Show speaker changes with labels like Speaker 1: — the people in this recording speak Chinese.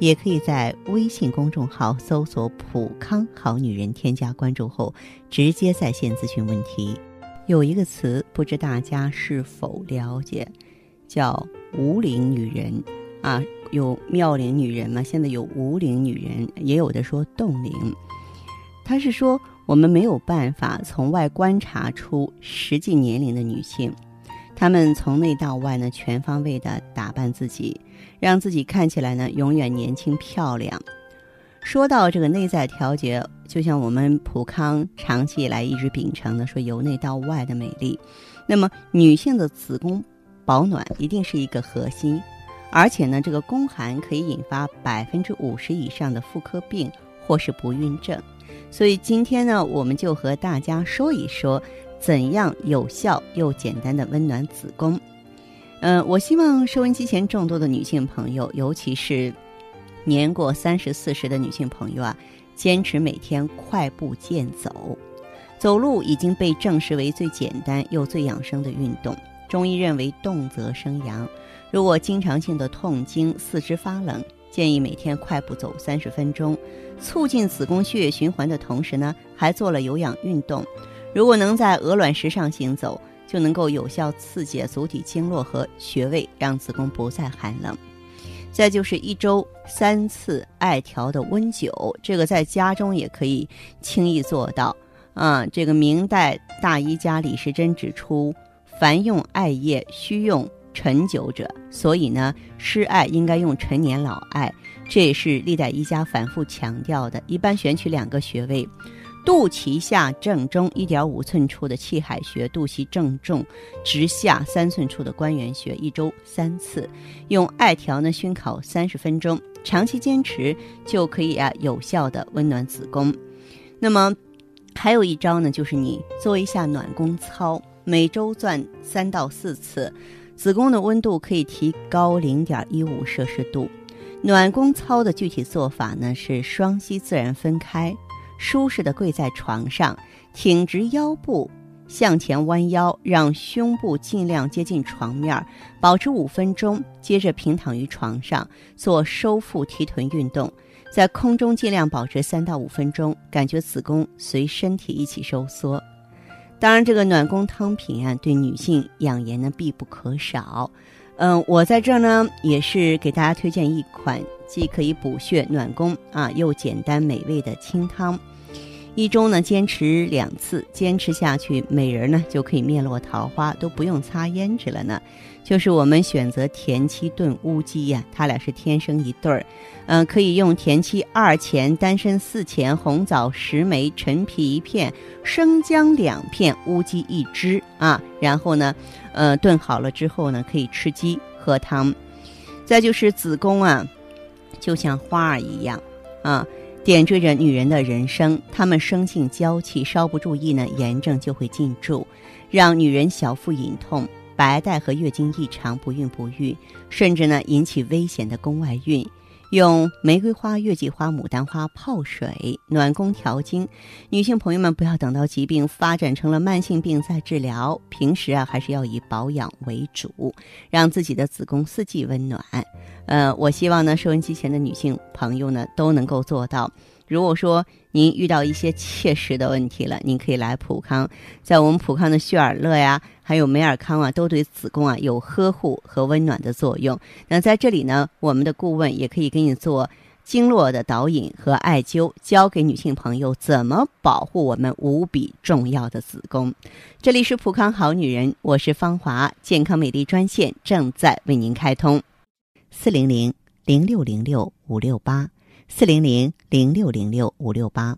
Speaker 1: 也可以在微信公众号搜索“普康好女人”，添加关注后直接在线咨询问题。有一个词，不知大家是否了解，叫“无龄女人”啊，有妙龄女人嘛？现在有无龄女人，也有的说冻龄。他是说我们没有办法从外观察出实际年龄的女性。她们从内到外呢，全方位的打扮自己，让自己看起来呢永远年轻漂亮。说到这个内在调节，就像我们普康长期以来一直秉承的，说由内到外的美丽。那么女性的子宫保暖一定是一个核心，而且呢，这个宫寒可以引发百分之五十以上的妇科病或是不孕症。所以今天呢，我们就和大家说一说。怎样有效又简单的温暖子宫？嗯，我希望收音机前众多的女性朋友，尤其是年过三十四十的女性朋友啊，坚持每天快步健走。走路已经被证实为最简单又最养生的运动。中医认为动则生阳，如果经常性的痛经、四肢发冷，建议每天快步走三十分钟，促进子宫血液循环的同时呢，还做了有氧运动。如果能在鹅卵石上行走，就能够有效刺激足底经络和穴位，让子宫不再寒冷。再就是一周三次艾条的温灸，这个在家中也可以轻易做到。啊，这个明代大医家李时珍指出，凡用艾叶需用陈灸者，所以呢，施艾应该用陈年老艾，这也是历代医家反复强调的。一般选取两个穴位。肚脐下正中一点五寸处的气海穴，肚脐正中直下三寸处的关元穴，一周三次，用艾条呢熏烤三十分钟，长期坚持就可以啊有效的温暖子宫。那么还有一招呢，就是你做一下暖宫操，每周做三到四次，子宫的温度可以提高零点一五摄氏度。暖宫操的具体做法呢是双膝自然分开。舒适的跪在床上，挺直腰部，向前弯腰，让胸部尽量接近床面，保持五分钟。接着平躺于床上，做收腹提臀运动，在空中尽量保持三到五分钟，感觉子宫随身体一起收缩。当然，这个暖宫汤品啊，对女性养颜呢必不可少。嗯，我在这儿呢，也是给大家推荐一款既可以补血暖宫啊，又简单美味的清汤。一周呢，坚持两次，坚持下去，美人呢就可以面落桃花，都不用擦胭脂了呢。就是我们选择田七炖乌鸡呀，它俩是天生一对儿。嗯，可以用田七二钱、丹参四钱、红枣十枚、陈皮一片、生姜两片、乌鸡一只啊。然后呢，呃，炖好了之后呢，可以吃鸡喝汤。再就是子宫啊，就像花儿一样啊。点缀着女人的人生，她们生性娇气，稍不注意呢，炎症就会进驻，让女人小腹隐痛、白带和月经异常、不孕不育，甚至呢引起危险的宫外孕。用玫瑰花、月季花、牡丹花泡水暖宫调经，女性朋友们不要等到疾病发展成了慢性病再治疗，平时啊还是要以保养为主，让自己的子宫四季温暖。呃，我希望呢，收音机前的女性朋友呢都能够做到。如果说您遇到一些切实的问题了，您可以来普康，在我们普康的旭尔乐呀，还有美尔康啊，都对子宫啊有呵护和温暖的作用。那在这里呢，我们的顾问也可以给你做经络的导引和艾灸，教给女性朋友怎么保护我们无比重要的子宫。这里是普康好女人，我是芳华，健康美丽专线正在为您开通，四零零零六零六五六八。四零零零六零六五六八。